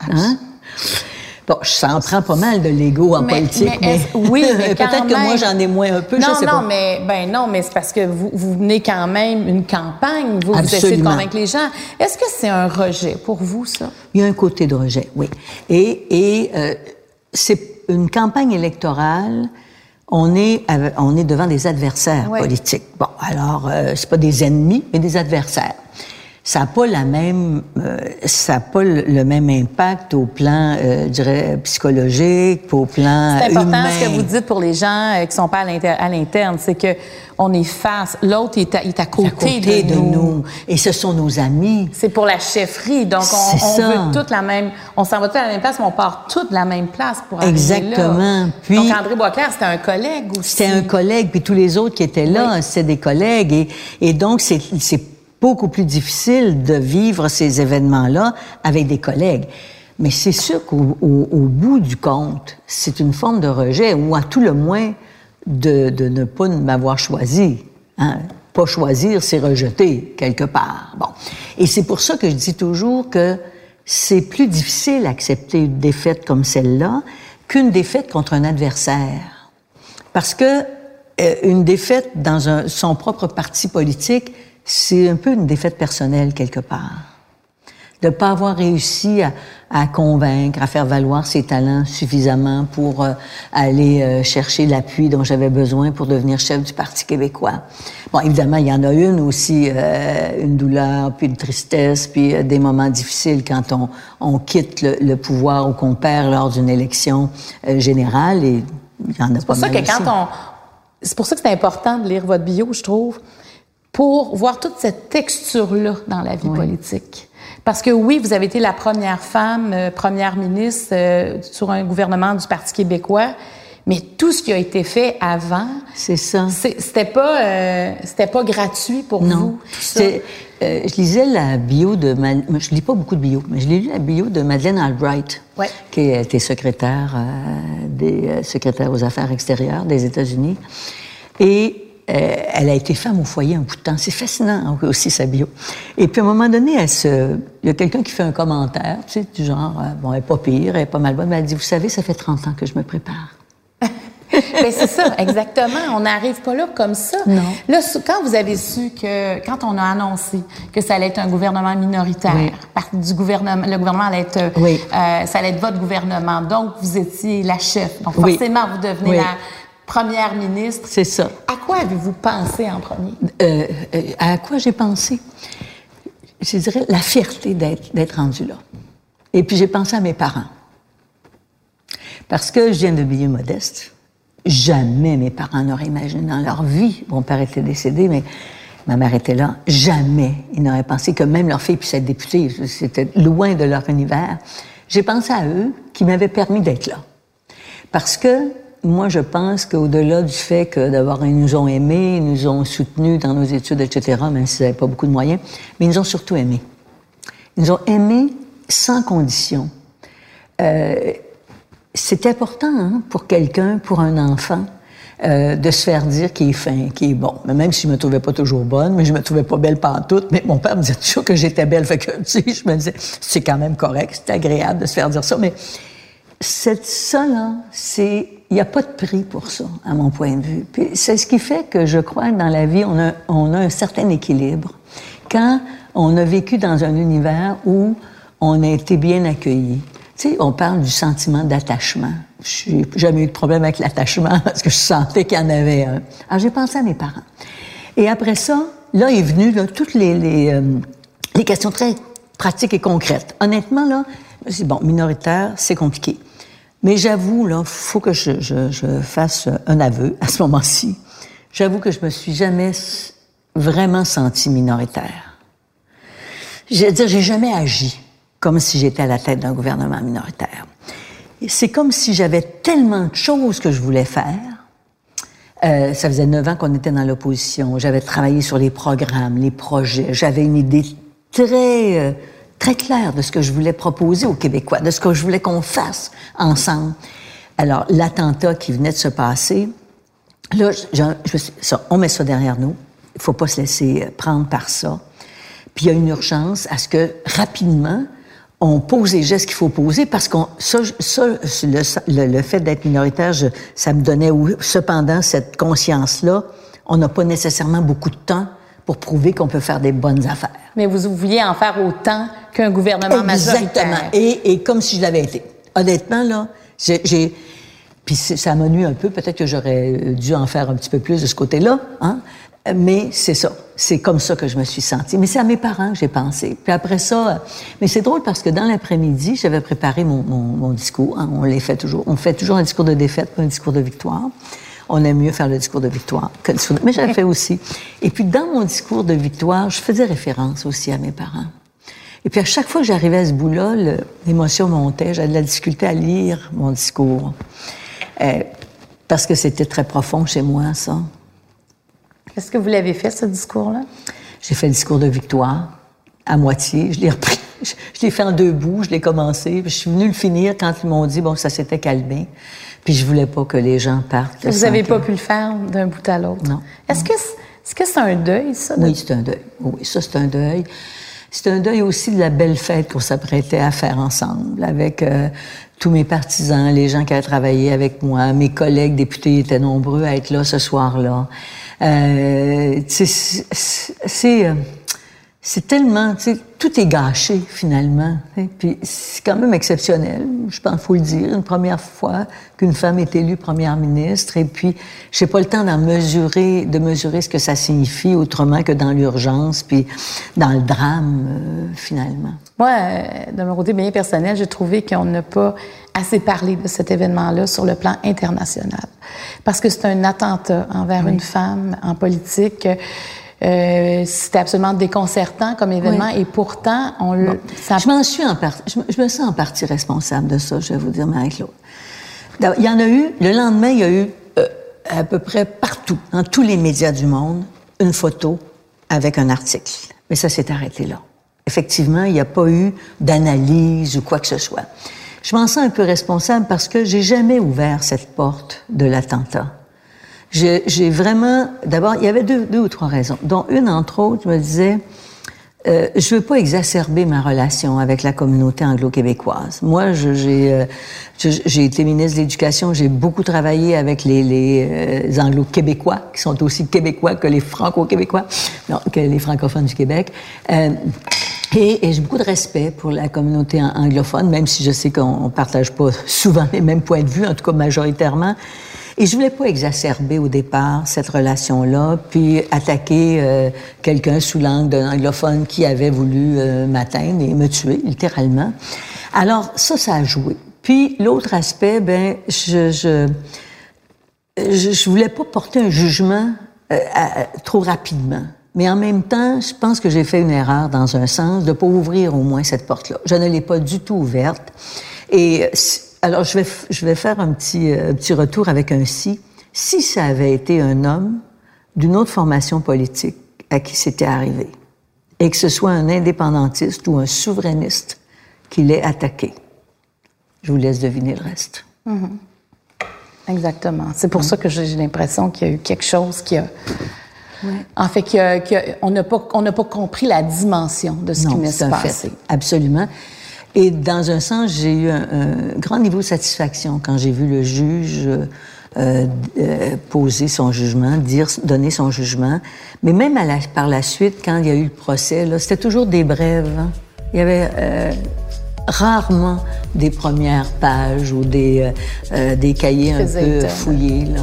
Hein? Bon, ça en prend pas mal de l'ego en Mais- politique, mais mais, est-ce- oui, mais peut-être que moi j'en ai moins un peu, non, je sais non, pas. mais ben non, mais c'est parce que vous, vous venez quand même une campagne, vous, vous essayez de convaincre les gens. Est-ce que c'est un rejet pour vous, ça? Il y a un côté de rejet, oui. Et, et euh, c'est une campagne électorale. On est, avec- on est devant des adversaires politiques. Bon, alors, euh, c'est pas des ennemis, mais des adversaires. Ça n'a pas la même, euh, ça a pas le, même impact au plan, euh, je dirais, psychologique, au plan C'est important humain. ce que vous dites pour les gens euh, qui sont pas à l'inter- à l'interne, c'est que on est face, l'autre est à, est à à côté, côté de, nous. Et ce sont nos amis. C'est pour la chefferie, donc on, C'est on ça. veut toute la même, on s'en va tous à la même place, mais on part toute la même place pour arriver Exactement. là. Puis- donc André Boisclair, c'était un collègue aussi. C'était un collègue, puis tous les autres qui étaient là, c'était des collègues. Et, et donc, c'est c'est beaucoup plus difficile de vivre ces événements-là avec des collègues. Mais c'est sûr qu'au au- au bout du compte, c'est une forme de rejet, ou à tout le moins de, ne pas m'avoir choisi. Hein. Pas choisir, c'est rejeter quelque part. Bon. Et c'est pour ça que je dis toujours que c'est plus difficile d'accepter une défaite comme celle-là qu'une défaite contre un adversaire. Parce que euh, une défaite dans son propre parti politique, c'est un peu une défaite personnelle quelque part. De ne pas avoir réussi à, à convaincre, à faire valoir ses talents suffisamment pour euh, aller euh, chercher l'appui dont j'avais besoin pour devenir chef du Parti québécois. Bon, évidemment, il y en a une aussi, euh, une douleur, puis une tristesse, puis des moments difficiles quand on, on quitte le, le pouvoir ou qu'on perd lors d'une élection générale. Et il y en a C'est pour ça que quand on. C'est pour ça que c'est important de lire votre bio, je trouve, pour voir toute cette texture-là dans la vie politique. Parce que oui, vous avez été la première femme, euh, première ministre euh, sur un gouvernement du Parti québécois, mais tout ce qui a été fait avant, C'est ça. c'était pas, euh, c'était pas gratuit pour Non. vous. ça. Euh, je lisais la bio de... Ma- Je lis pas beaucoup de bio, mais je lu la bio de Madeleine Albright, Ouais. qui était secrétaire, euh, des, secrétaire aux affaires extérieures des États-Unis. Et euh, elle a été femme au foyer un bout de temps. C'est fascinant aussi, sa bio. Et puis, à un moment donné, elle se... il y a quelqu'un qui fait un commentaire, tu sais, du genre, euh, bon, elle est pas pire, elle est pas mal bonne, mais elle dit, vous savez, ça fait 30 ans que je me prépare. Ben, c'est ça, exactement. On n'arrive pas là comme ça. Non. Là, quand vous avez su que, quand on a annoncé que ça allait être un gouvernement minoritaire, Oui. du gouvernement, le gouvernement allait être, euh, Oui. euh, ça allait être votre gouvernement, donc vous étiez la chef. Donc Oui. forcément, vous devenez la première ministre. C'est ça. Quoi avez-vous pensé en premier? Euh, euh, à quoi j'ai pensé? Je dirais la fierté d'être rendu là. Et puis j'ai pensé à mes parents. Parce que je viens de milieu modeste. Jamais mes parents n'auraient imaginé dans leur vie. Mon père était décédé, mais ma mère était là. Jamais ils n'auraient pensé que même leur fille puisse être députée. C'était loin de leur univers. J'ai pensé à eux qui m'avaient permis d'être là. Parce que moi, je pense qu'au-delà du fait que d'abord, ils nous ont aimés, ils nous ont soutenus dans nos études, etc., même s'ils n'avaient pas beaucoup de moyens, mais ils nous ont surtout aimés. Ils nous ont aimés sans condition. Euh, c'est important hein, pour quelqu'un, pour un enfant, euh, de se faire dire qu'il est fin, qu'il est bon. Mais même si je me trouvais pas toujours bonne, mais je me trouvais pas belle pantoute, mais mon père me disait toujours que j'étais belle. Fait que, tu sais, je me disais, c'est quand même correct, c'est agréable de se faire dire ça. Mais cette, ça, là, c'est, il n'y a pas de prix pour ça, à mon point de vue. Puis c'est ce qui fait que je crois que dans la vie, on a, on a un certain équilibre. Quand on a vécu dans un univers où on a été bien accueilli. Tu sais, on parle du sentiment d'attachement. Je n'ai jamais eu de problème avec l'attachement parce que je sentais qu'il y en avait un. Alors, j'ai pensé à mes parents. Et après ça, là est venu là, toutes les, les, euh, questions très pratiques et concrètes. Honnêtement, là, c'est bon, minoritaire, c'est compliqué. Mais j'avoue, là, faut que je, fasse un aveu à ce moment-ci. J'avoue que je me suis jamais vraiment sentie minoritaire. Je veux dire, j'ai jamais agi comme si j'étais à la tête d'un gouvernement minoritaire. C'est comme si j'avais tellement de choses que je voulais faire. Euh, ça faisait neuf ans qu'on était dans l'opposition. J'avais travaillé sur les programmes, les projets. J'avais une idée très, euh, très claire de ce que je voulais proposer aux Québécois, de ce que je voulais qu'on fasse ensemble. Alors, l'attentat qui venait de se passer, là, je, je- je ça, on met ça derrière nous. Il faut pas se laisser prendre par ça. Puis il y a une urgence à ce que rapidement, on pose les gestes qu'il faut poser parce qu'on ça, ça le, le, fait d'être minoritaire, ça me donnait cependant cette conscience là. On n'a pas nécessairement beaucoup de temps pour prouver qu'on peut faire des bonnes affaires. Mais vous vouliez en faire autant qu'un gouvernement Exactement. majoritaire. Et, et comme si je l'avais été. Honnêtement, là, j'ai... Puis ça m'a un peu. Peut-être que j'aurais dû en faire un petit peu plus de ce côté-là. Hein? Mais c'est ça. C'est comme ça que je me suis sentie. Mais c'est à mes parents que j'ai pensé. Puis après ça, mais c'est drôle parce que dans l'après-midi, j'avais préparé mon, mon, mon discours. Hein. On les fait toujours. On fait toujours un discours de défaite, pas un discours de victoire. On aime mieux faire le discours de victoire que le discours de... Mais j'avais fait aussi. Et puis dans mon discours de victoire, je faisais référence aussi à mes parents. Et puis à chaque fois que j'arrivais à ce bout-là, l'émotion montait. J'avais de la difficulté à lire mon discours. Euh, parce que c'était très profond chez moi, ça. Est-ce que vous l'avez fait, ce discours-là? J'ai fait le discours de victoire, à moitié. Je l'ai repris. Je, l'ai fait en deux bouts, je l'ai commencé. je suis venue le finir quand ils m'ont dit, bon, ça s'était calmé. Puis je voulais pas que les gens partent. Vous n'avez pas pu le faire d'un bout à l'autre? Non. Est-ce que c'est -ce c'est un deuil, ça? Oui, c'est un deuil. Oui, ça, c'est un deuil. C'est un deuil aussi de la belle fête qu'on s'apprêtait à faire ensemble avec euh, tous mes partisans, les gens qui avaient travaillé avec moi, mes collègues députés étaient nombreux à être là ce soir-là. Euh, c'est euh, c'est tellement, tu sais, tout est gâché finalement. Puis c'est quand même exceptionnel, je pense, faut le dire, une première fois qu'une femme est élue première ministre. Et puis, j'ai pas le temps d'en mesurer, de mesurer ce que ça signifie autrement que dans l'urgence, puis dans le drame euh, finalement. Moi, euh, de mon côté bien personnel, j'ai trouvé qu'on n'a pas assez parlé de cet événement-là sur le plan international, parce que c'est un attentat envers une femme en politique. Euh, c'était absolument déconcertant comme événement et pourtant on le. Je m'en suis en partie, je, me sens en partie responsable de ça, je vais vous dire, Marie-Claude. Il y en a eu, le lendemain, il y a eu euh, à peu près partout, dans tous les médias du monde, une photo avec un article. Mais ça s'est arrêté là. Effectivement, il n'y a pas eu d'analyse ou quoi que ce soit. Je m'en sens un peu responsable parce que j'ai jamais ouvert cette porte de l'attentat j'ai vraiment, d'abord, il y avait deux, deux, ou trois raisons, dont une, entre autres, je me disais, euh, je veux pas exacerber ma relation avec la communauté anglo-québécoise. Moi, j'ai euh, j'ai été ministre de l'Éducation, j'ai beaucoup travaillé avec les, les euh, anglo-québécois, qui sont aussi québécois que les franco-québécois, non, que les francophones du Québec. Euh, et, et j'ai beaucoup de respect pour la communauté anglophone, même si je sais qu'on partage pas souvent les mêmes points de vue, en tout cas majoritairement. Et je voulais pas exacerber au départ cette relation-là, puis attaquer euh, quelqu'un sous l'angle d'un anglophone qui avait voulu euh, m'atteindre et me tuer, littéralement. Alors, ça, ça a joué. Puis, l'autre aspect, ben, je, je, je, voulais pas porter un jugement euh, trop rapidement. Mais en même temps, je pense que j'ai fait une erreur dans un sens de pas ouvrir au moins cette porte-là. Je ne l'ai pas du tout ouverte. Et alors, je vais, je vais faire un petit, euh, petit retour avec un si. Si ça avait été un homme d'une autre formation politique à qui c'était arrivé, et que ce soit un indépendantiste ou un souverainiste qui l'ait attaqué, je vous laisse deviner le reste. Mm-hmm. Exactement. C'est pour ça que j'ai l'impression qu'il y a eu quelque chose qui a... En fait, qu'on n'a pas, on pas compris la dimension de ce qui m'est passé. Absolument. Et dans un sens, j'ai eu un, grand niveau de satisfaction quand j'ai vu le juge euh, euh, poser son jugement, dire, donner son jugement. Mais même à la, par la suite, quand il y a eu le procès, c'était toujours des brèves. Hein. Il y avait euh, rarement des premières pages ou des, euh, des cahiers un peu fouillés. Là,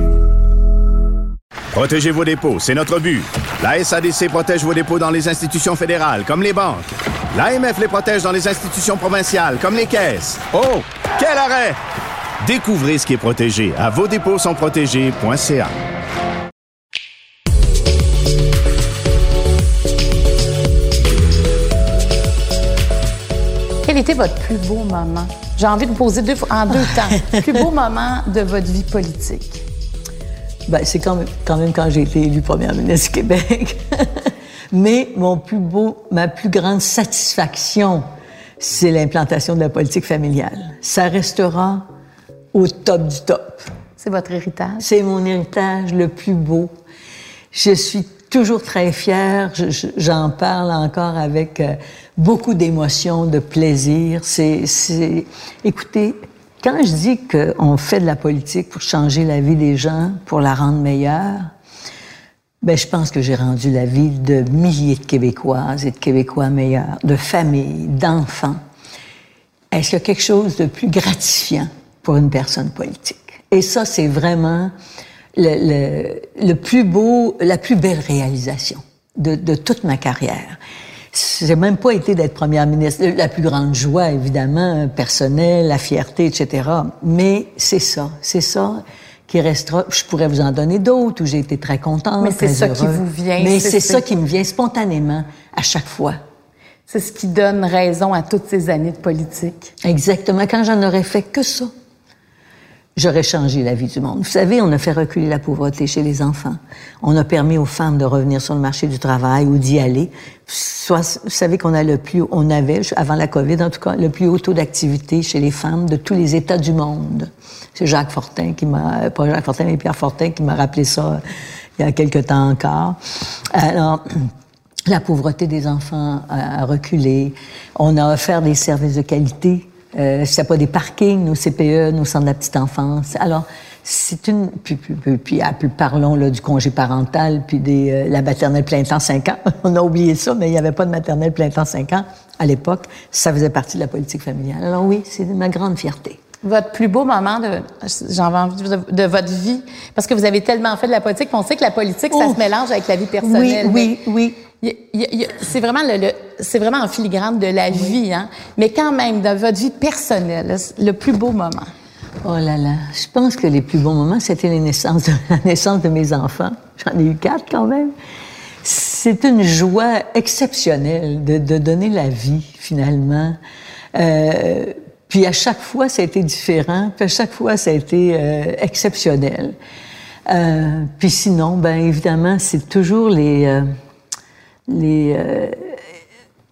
Protégez vos dépôts, c'est notre but. La SADC protège vos dépôts dans les institutions fédérales, comme les banques. L'AMF les protège dans les institutions provinciales, comme les caisses. Oh, quel arrêt! Découvrez ce qui est protégé à vos dépôts sont protégés.ca. Quel était votre plus beau moment? J'ai envie de vous poser deux, en deux temps. plus beau moment de votre vie politique? Ben, c'est quand même, quand même quand j'ai été élue première ministre du Québec. Mais mon plus beau, ma plus grande satisfaction, c'est l'implantation de la politique familiale. Ça restera au top du top. C'est votre héritage? C'est mon héritage le plus beau. Je suis toujours très fière. Je- je- J'en parle encore avec euh, beaucoup d'émotion, de plaisir. C'est, c'est, écoutez, quand je dis qu'on fait de la politique pour changer la vie des gens, pour la rendre meilleure, ben, je pense que j'ai rendu la vie de milliers de Québécoises et de Québécois meilleurs, de familles, d'enfants. Est-ce qu'il y a quelque chose de plus gratifiant pour une personne politique? Et ça, c'est vraiment le, plus beau, la plus belle réalisation de toute ma carrière. J'ai même pas été d'être première ministre. La plus grande joie, évidemment, personnelle, la fierté, etc. Mais c'est ça, c'est ça qui restera. Je pourrais vous en donner d'autres où j'ai été très contente, Mais c'est ça qui vous vient, Mais c'est- ça qui me vient spontanément à chaque fois. C'est ce qui donne raison à toutes ces années de politique. Exactement. Quand j'en aurais fait que ça, j'aurais changé la vie du monde. Vous savez, on a fait reculer la pauvreté chez les enfants. On a permis aux femmes de revenir sur le marché du travail ou d'y aller. Soit, vous savez qu'on a le plus, on avait, avant la COVID en tout cas, le plus haut taux d'activité chez les femmes de tous les États du monde. C'est Jacques Fortin qui m'a, pas Jacques Fortin, mais Pierre Fortin qui m'a rappelé ça euh, il y a quelque temps encore. Alors, la pauvreté des enfants a, a reculé. On a offert des services de qualité. Euh, C'était pas des parkings, nos CPE, nos centres de la petite enfance. Alors, c'est une... Puis, puis, puis, puis, ah, puis parlons là, du congé parental, puis des, euh, la maternelle plein temps 5 ans. On a oublié ça, mais il n'y avait pas de maternelle plein temps 5 ans à l'époque. Ça faisait partie de la politique familiale. Alors oui, c'est ma grande fierté. Votre plus beau moment de, j'en envie de, de votre vie, parce que vous avez tellement fait de la politique, puis on sait que la politique, ça se mélange avec la vie personnelle. Oui, oui, oui. C'est vraiment le, le- c'est vraiment en filigrane de la vie, hein. Mais quand même, dans votre vie personnelle, le plus beau moment. Oh là là, je pense que les plus bons moments, c'était les naissances de, la naissance de mes enfants. J'en ai eu quatre quand même. C'est une joie exceptionnelle de, de donner la vie, finalement. Euh, puis à chaque fois, ça a été différent. Puis à chaque fois, ça a été euh, exceptionnel. Euh, puis sinon, ben évidemment, c'est toujours les euh, les euh,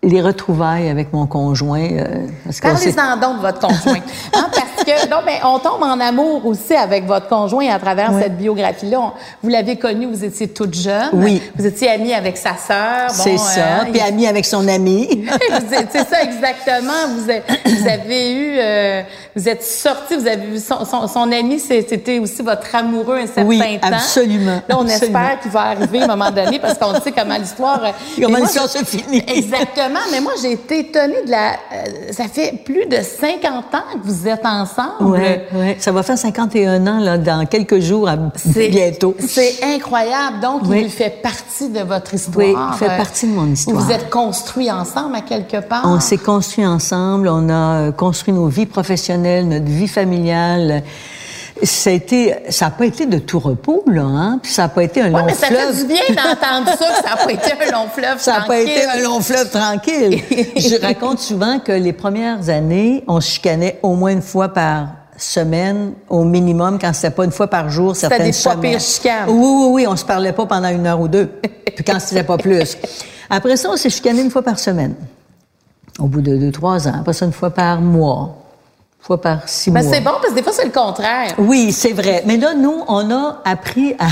les retrouvailles avec mon conjoint. euh, Parlez-en donc de votre conjoint. Hein, que, non, mais on tombe en amour aussi avec votre conjoint à travers Oui. cette biographie-là. Vous l'avez connu, vous étiez toute jeune. Oui. Vous étiez amie avec sa sœur. Bon, C'est ça. euh, Puis ami avec son ami. C'est ça exactement. Vous avez, vous avez eu, euh, vous êtes sorti, vous avez vu son, son, son ami, c'était aussi votre amoureux un certain Oui, temps. absolument, Là, on absolument. espère qu'il va arriver à un moment donné parce qu'on sait comment l'histoire. euh, Comment l'histoire se finit. Exactement. Mais moi, j'ai été étonnée de la. euh, ça fait plus de 50 ans que vous êtes ensemble. Ouais, ouais. Ça va faire 51 ans là, dans quelques jours, à- bientôt. C'est incroyable. Donc, Oui. il fait partie de votre histoire. Oui, il fait Euh, partie de mon histoire. Vous êtes construits ensemble à quelque part. On s'est construit ensemble, on a euh, construit nos vies professionnelles, notre vie familiale. Ça a été, ça n'a pas été de tout repos, là, hein? Puis ça n'a pas été un long mais ça fleuve. fait du bien d'entendre ça, que ça n'a pas été un long fleuve Ça n'a pas tranquille. été un long fleuve tranquille. Je raconte souvent que les premières années, on se chicanait au moins une fois par semaine, au minimum, quand c'était pas une fois par jour, certaines des semaines. chicanes. Oui, oui, oui, on se parlait pas pendant une heure ou deux. Puis quand c'était pas plus. Après ça, on s'est chicané une fois par semaine. Au bout de deux, trois ans. Après ça, une fois par mois. Fois par six mois. c'est bon parce que des fois, c'est le contraire. Oui, c'est vrai. Mais là, nous, on a appris à,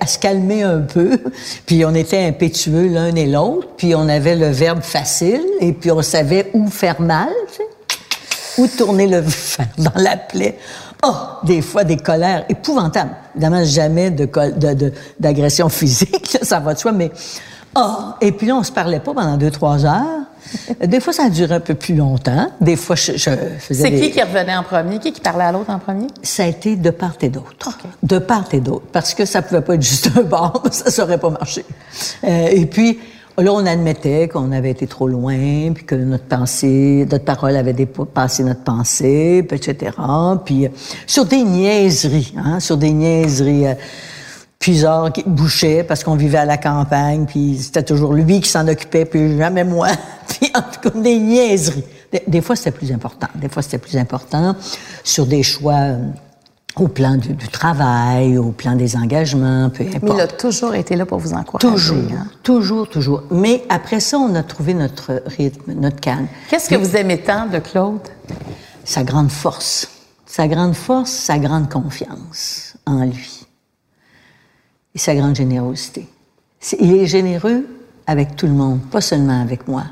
à se calmer un peu. Puis on était impétueux l'un et l'autre. Puis on avait le verbe facile. Et puis on savait où faire mal, tu sais. Où tourner le fer dans la plaie. Oh, des fois, des colères épouvantables. Évidemment, jamais de col- de- de- d'agression physique, ça va de soi, mais... Oh, et puis là, on se parlait pas pendant deux, trois heures. Des fois, ça a duré un peu plus longtemps. Des fois, je, je faisais C'est des- qui qui revenait en premier? Qui qui parlait à l'autre en premier? ça a été de part et d'autre. De part et d'autre. Parce que ça pouvait pas être juste un bord, ça saurait pas marché. Euh, et puis, là, on admettait qu'on avait été trop loin, puis que notre pensée, notre parole avait dépassé notre pensée, puis etc. Puis, euh, sur des niaiseries, hein, sur des niaiseries... euh, Puisard qui bouchait parce qu'on vivait à la campagne, puis c'était toujours lui qui s'en occupait, puis jamais moi. puis en tout cas, des niaiseries. Des, des fois, c'était plus important. Des fois, c'était plus important sur des choix euh, au plan du, du travail, au plan des engagements, peu importe. Mais il a toujours été là pour vous encourager. Toujours, hein? toujours, toujours. Mais après ça, on a trouvé notre rythme, notre calme. Qu'est-ce que vous aimez tant de Claude? Sa grande force. Sa grande force, sa grande confiance en lui. Et sa grande générosité. Il est généreux avec tout le monde, pas seulement avec moi.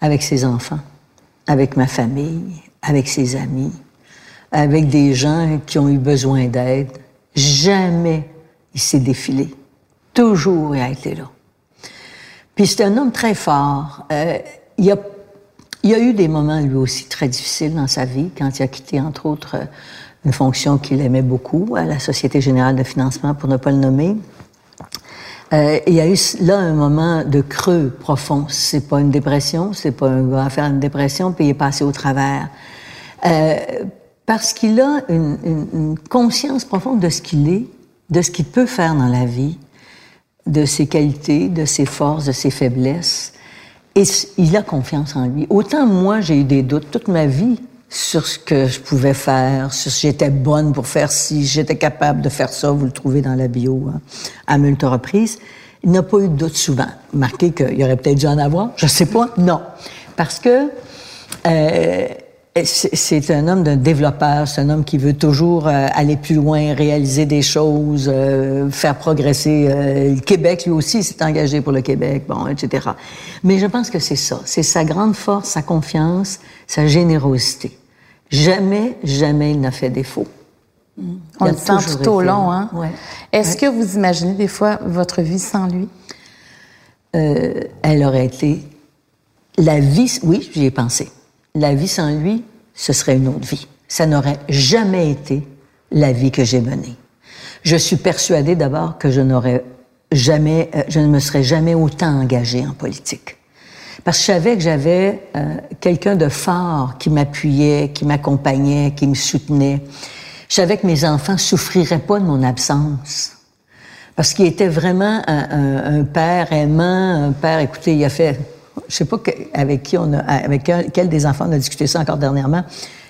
Avec ses enfants, avec ma famille, avec ses amis, avec des gens qui ont eu besoin d'aide. Jamais il s'est défilé. Toujours il a été là. Puis c'est un homme très fort. Euh, il, a, il a eu des moments, lui aussi, très difficiles dans sa vie, quand il a quitté, entre autres, une fonction qu'il aimait beaucoup, à la Société générale de financement, pour ne pas le nommer. Euh, il y a eu là un moment de creux profond. C'est pas une dépression, c'est pas un gars à faire une dépression, puis il est passé au travers. Euh, parce qu'il a une, une- conscience profonde de ce qu'il est, de ce qu'il peut faire dans la vie, de ses qualités, de ses forces, de ses faiblesses. Et il a confiance en lui. Autant moi, j'ai eu des doutes toute ma vie sur ce que je pouvais faire, sur si j'étais bonne pour faire ci, j'étais capable de faire ça, vous le trouvez dans la bio hein, à multiples reprises. Il n'a pas eu de doute souvent. Marqué qu'il aurait peut-être dû en avoir, je sais pas. Non. Parce que euh, c'est un homme d'un développeur, c'est un homme qui veut toujours euh, aller plus loin, réaliser des choses, euh, faire progresser le Québec. Lui aussi s'est engagé pour le Québec, bon, etc. Mais je pense que c'est ça, c'est sa grande force, sa confiance, sa générosité. Jamais, jamais il n'a fait défaut. On Il a le sent tout au long, hein? Ouais. Est-ce que vous imaginez des fois votre vie sans lui? euh, elle aurait été la vie. Oui, j'y ai pensé. La vie sans lui, ce serait une autre vie. Ça n'aurait jamais été la vie que j'ai menée. Je suis persuadée d'abord que je n'aurais jamais, euh, je ne me serais jamais autant engagée en politique. Parce que je savais que j'avais euh, quelqu'un de fort qui m'appuyait, qui m'accompagnait, qui me soutenait. Je savais que mes enfants souffriraient pas de mon absence. Parce qu'il était vraiment un, un- un père aimant, un père, écoutez, il a fait, je sais pas avec qui on a, avec quel des enfants on a discuté ça encore dernièrement,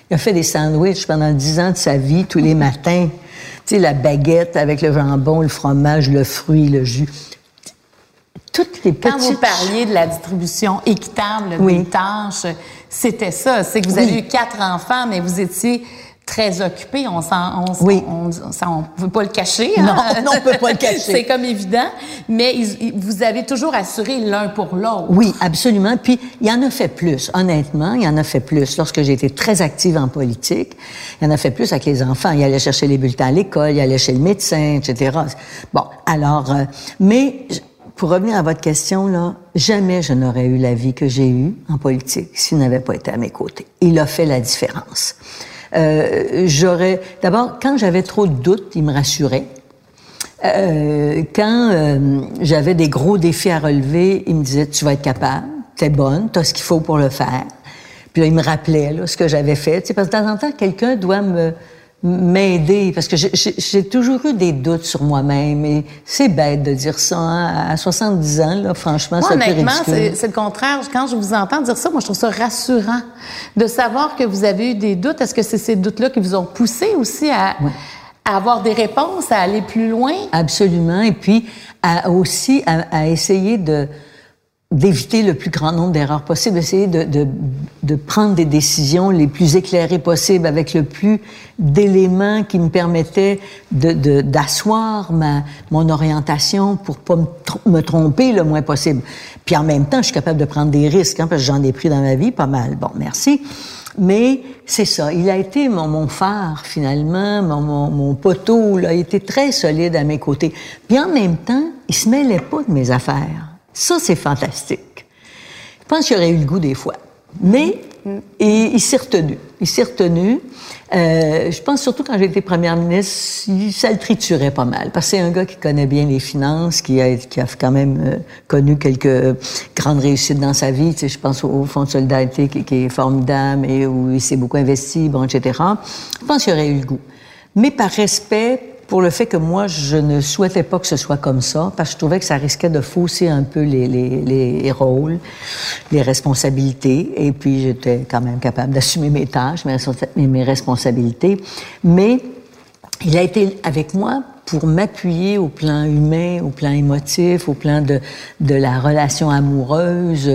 il a fait des sandwichs pendant dix ans de sa vie, tous les matins. Tu sais, la baguette avec le jambon, le fromage, le fruit, le jus. Toutes les petites... Quand vous parliez de la distribution équitable Oui. des tâches, c'était ça. C'est que vous Oui. avez eu quatre enfants, mais vous étiez très occupés. On s'en, on, Oui. on, ça, on peut pas le cacher. Non, hein? non, on peut pas le cacher. C'est comme évident. Mais ils- vous avez toujours assuré l'un pour l'autre. Oui, absolument. Puis il y en a fait plus, honnêtement, il y en a fait plus. Lorsque j'ai été très active en politique, il y en a fait plus avec les enfants. Il allait chercher les bulletins à l'école, il allait chez le médecin, etc. Bon, alors, euh, mais pour revenir à votre question, là, jamais je n'aurais eu la vie que j'ai eue en politique s'il n'avait pas été à mes côtés. Il a fait la différence. Euh, j'aurais, d'abord, quand j'avais trop de doutes, il me rassurait. Euh, quand euh, j'avais des gros défis à relever, il me disait tu vas être capable, t'es bonne, t'as ce qu'il faut pour le faire. Puis là, il me rappelait là, ce que j'avais fait. Tu sais, parce que de temps en temps, quelqu'un doit me m'aider parce que j'ai- toujours eu des doutes sur moi-même et c'est bête de dire ça hein, à 70 ans là franchement Moi, honnêtement, c'est le contraire. Quand je vous entends dire ça, moi, je trouve ça rassurant de savoir que vous avez eu des doutes. Est-ce que c'est ces doutes-là qui vous ont poussé aussi à, à avoir des réponses, à aller plus loin? Absolument. Et puis à, aussi à, à essayer de d'éviter le plus grand nombre d'erreurs possibles, essayer de, de, de prendre des décisions les plus éclairées possibles avec le plus d'éléments qui me permettaient de, de- d'asseoir ma, mon orientation pour pas me, me tromper le moins possible. Puis en même temps, je suis capable de prendre des risques, hein, parce que j'en ai pris dans ma vie pas mal. Bon, merci. Mais c'est ça, il a été mon, mon phare finalement, mon, mon, mon poteau, il était très solide à mes côtés. Puis en même temps, il se mêlait pas de mes affaires. Ça, c'est fantastique. Je pense qu'il aurait eu le goût des fois. Mais et, il s'est retenu. Il s'est retenu. Euh, je pense surtout quand j'ai été première ministre, ça le triturait pas mal. Parce que c'est un gars qui connaît bien les finances, qui a, quand même euh, connu quelques grandes réussites dans sa vie. Je pense au, Fonds de solidarité qui, qui est formidable et où il s'est beaucoup investi, etc. Je pense qu'il aurait eu le goût. Mais par respect pour le fait que moi, je ne souhaitais pas que ce soit comme ça, parce que je trouvais que ça risquait de fausser un peu les, les, les rôles, les responsabilités. Et puis, j'étais quand même capable d'assumer mes tâches, mes, mes responsabilités. Mais il a été avec moi pour m'appuyer au plan humain, au plan émotif, au plan de, de la relation amoureuse,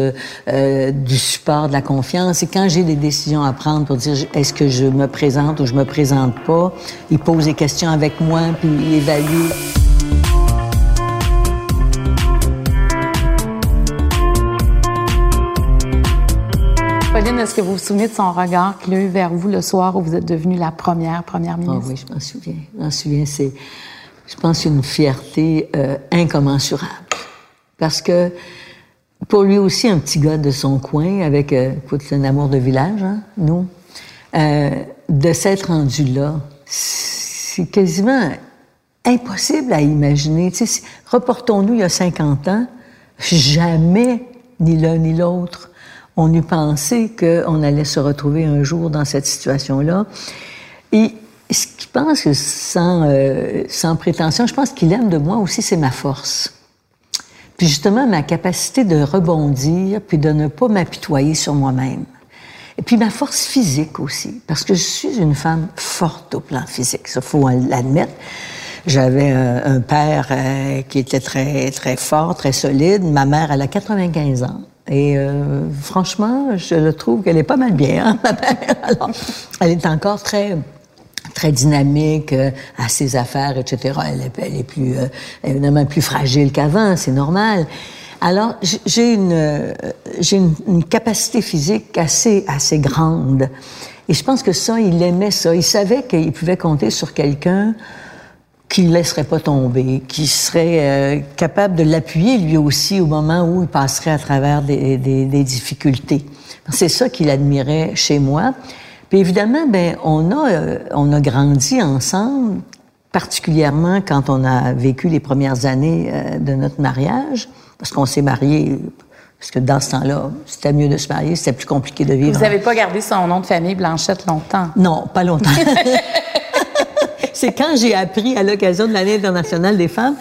euh, du support, de la confiance. Et quand j'ai des décisions à prendre pour dire est-ce que je me présente ou je me présente pas, il pose des questions avec moi, puis il évalue. Pauline, est-ce que vous vous souvenez de son regard qu'il a eu vers vous le soir où vous êtes devenue la première première ministre? Ah oui, je m'en souviens. Je m'en souviens. C'est je pense, une fierté euh, incommensurable. Parce que pour lui aussi, un petit gars de son coin, avec euh, un amour de village, hein, nous, euh, de s'être rendu là, c'est quasiment impossible à imaginer. Tu reportons-nous il y a 50 ans, jamais, ni l'un ni l'autre, on eût pensé qu'on allait se retrouver un jour dans cette situation-là. Et ce qu'il pense, sans, euh, sans prétention, je pense qu'il aime de moi aussi, c'est ma force. Puis justement, ma capacité de rebondir, puis de ne pas m'apitoyer sur moi-même. Et puis ma force physique aussi, parce que je suis une femme forte au plan physique, ça faut l'admettre. J'avais un, père euh, qui était très très fort, très solide. Ma mère, elle a 95 ans. Et euh, franchement, je le trouve qu'elle est pas mal bien, hein, ma mère. Alors, elle est encore très très dynamique euh, à ses affaires, etc. Elle est, elle est plus, euh, évidemment plus fragile qu'avant, c'est normal. Alors, j'ai une, euh, j'ai une, une, capacité physique assez, assez grande. Et je pense que ça, il aimait ça. Il savait qu'il pouvait compter sur quelqu'un qui ne laisserait pas tomber, qui serait capable de l'appuyer lui aussi au moment où il passerait à travers des, des, des difficultés. C'est ça qu'il admirait chez moi. Puis évidemment, ben on a euh, on a grandi ensemble, particulièrement quand on a vécu les premières années euh, de notre mariage, parce qu'on s'est mariés. Parce que dans ce temps-là, c'était mieux de se marier, c'était plus compliqué de vivre. Vous n'avez pas gardé son nom de famille Blanchette longtemps? Non, pas longtemps. C'est quand j'ai appris à l'occasion de l'année internationale des femmes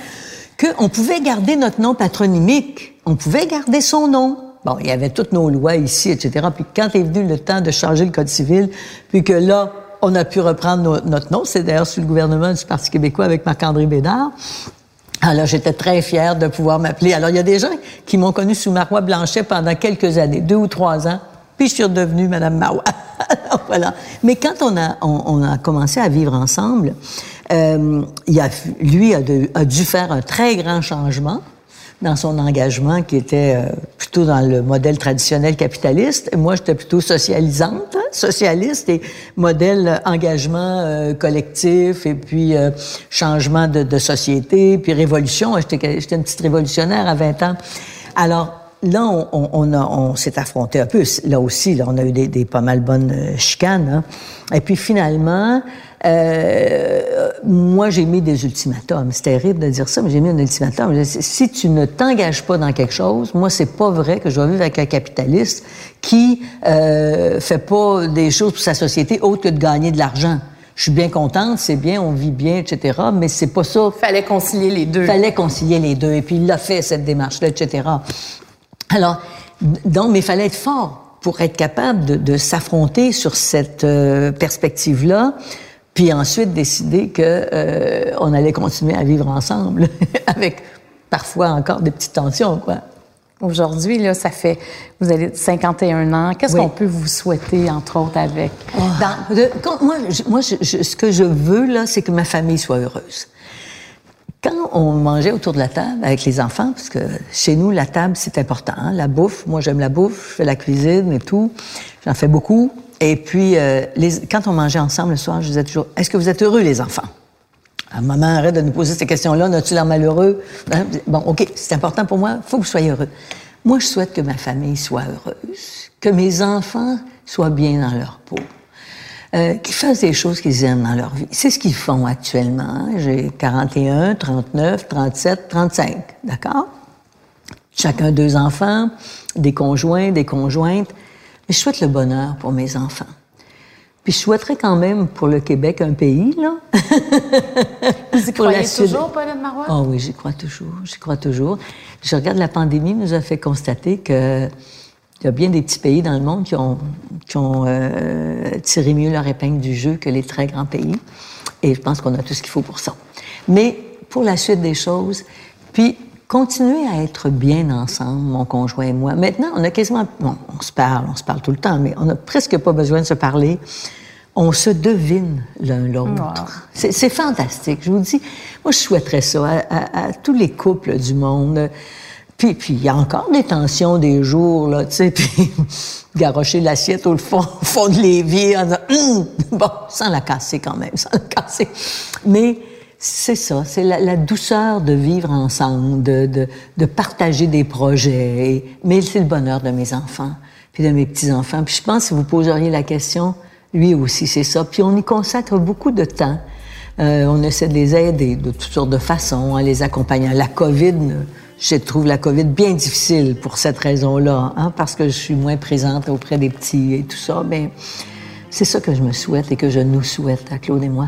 qu'on pouvait garder notre nom patronymique. On pouvait garder son nom. Il y avait toutes nos lois ici, etc. Puis quand est venu le temps de changer le Code civil, puis que là, on a pu reprendre notre nom, c'est d'ailleurs sous le gouvernement du Parti québécois avec Marc-André Bédard. Alors, j'étais très fière de pouvoir m'appeler. Alors, il y a des gens qui m'ont connu sous Marois Blanchet pendant quelques années, deux ou trois ans, puis je suis redevenue Madame Marois. voilà. Mais quand on a, commencé à vivre ensemble, euh, il a, lui a dû faire un très grand changement dans son engagement qui était euh, plutôt dans le modèle traditionnel capitaliste. moi, j'étais plutôt socialisante, hein, socialiste et modèle engagement euh, collectif et puis euh, changement de, de, société, puis révolution. J'étais, j'étais une petite révolutionnaire à 20 ans. Alors, là, on, on, on s'est affronté un peu. Là aussi, là, on a eu des, des pas mal bonnes chicanes. Hein. Et puis finalement, euh, moi, j'ai mis des ultimatums. C'est terrible de dire ça, mais j'ai mis un ultimatum. Si tu ne t'engages pas dans quelque chose, moi, c'est pas vrai que je vais vivre avec un capitaliste qui euh, fait pas des choses pour sa société autre que de gagner de l'argent. Je suis bien contente, c'est bien, on vit bien, etc. Mais c'est pas ça. Fallait concilier les deux. Fallait concilier les deux. Et puis il l'a fait cette démarche-là, etc. Alors, donc, mais il fallait être fort pour être capable de, de s'affronter sur cette euh, perspective-là puis ensuite décider que euh, on allait continuer à vivre ensemble avec parfois encore des petites tensions quoi. Aujourd'hui là, ça fait vous avez 51 ans. Qu'est-ce qu'on peut vous souhaiter entre autres avec? Oh. Dans, moi, moi je, ce que je veux là, c'est que ma famille soit heureuse. Quand on mangeait autour de la table avec les enfants, parce que chez nous, la table, c'est important. Hein, la bouffe, moi, j'aime la bouffe, je fais la cuisine et tout. J'en fais beaucoup. Et puis, euh, quand on mangeait ensemble le soir, je disais toujours, est-ce que vous êtes heureux, les enfants? Ah, maman, arrête de nous poser ces questions-là. N'as-tu l'air malheureux? Hein? Bon, OK, c'est important pour moi. Il faut que vous soyez heureux. Moi, je souhaite que ma famille soit heureuse, que mes enfants soient bien dans leur peau, euh, qu'ils fassent des choses qu'ils aiment dans leur vie. C'est ce qu'ils font actuellement. J'ai 41, 39, 37, 35. D'accord? Chacun deux enfants, des conjoints, des conjointes. Mais je souhaite le bonheur pour mes enfants. Puis je souhaiterais quand même pour le Québec un pays, là. Vous y croyez toujours, Pauline Marois? Oh oui, j'y crois toujours, j'y crois toujours. Je regarde la pandémie nous a fait constater que il y a bien des petits pays dans le monde qui ont, qui ont euh, tiré mieux leur épingle du jeu que les très grands pays. Et je pense qu'on a tout ce qu'il faut pour ça. Mais pour la suite des choses, puis continuer à être bien ensemble, mon conjoint et moi. Maintenant, on a quasiment, bon, on se parle, on se parle tout le temps, mais on n'a presque pas besoin de se parler. On se devine l'un l'autre. C'est c'est fantastique. Je vous dis, moi, je souhaiterais ça à, à- à tous les couples du monde. Puis, puis il y a encore des tensions des jours, là, tu sais, puis garrocher l'assiette au fond, au fond de l'évier, en disant, Hum! bon, sans la casser quand même, sans la casser. Mais c'est ça, c'est la, la douceur de vivre ensemble, de, de, de partager des projets. Et- mais c'est le bonheur de mes enfants, puis de mes petits-enfants. Puis je pense, si vous poseriez la question, lui aussi, c'est ça. Puis on y consacre beaucoup de temps. Euh, on essaie de les aider de toutes sortes de façons, en les accompagnant. La COVID, je trouve la COVID bien difficile pour cette raison-là, hein, parce que je suis moins présente auprès des petits et tout ça. Mais c'est ça que je me souhaite et que je nous souhaite à Claude et moi.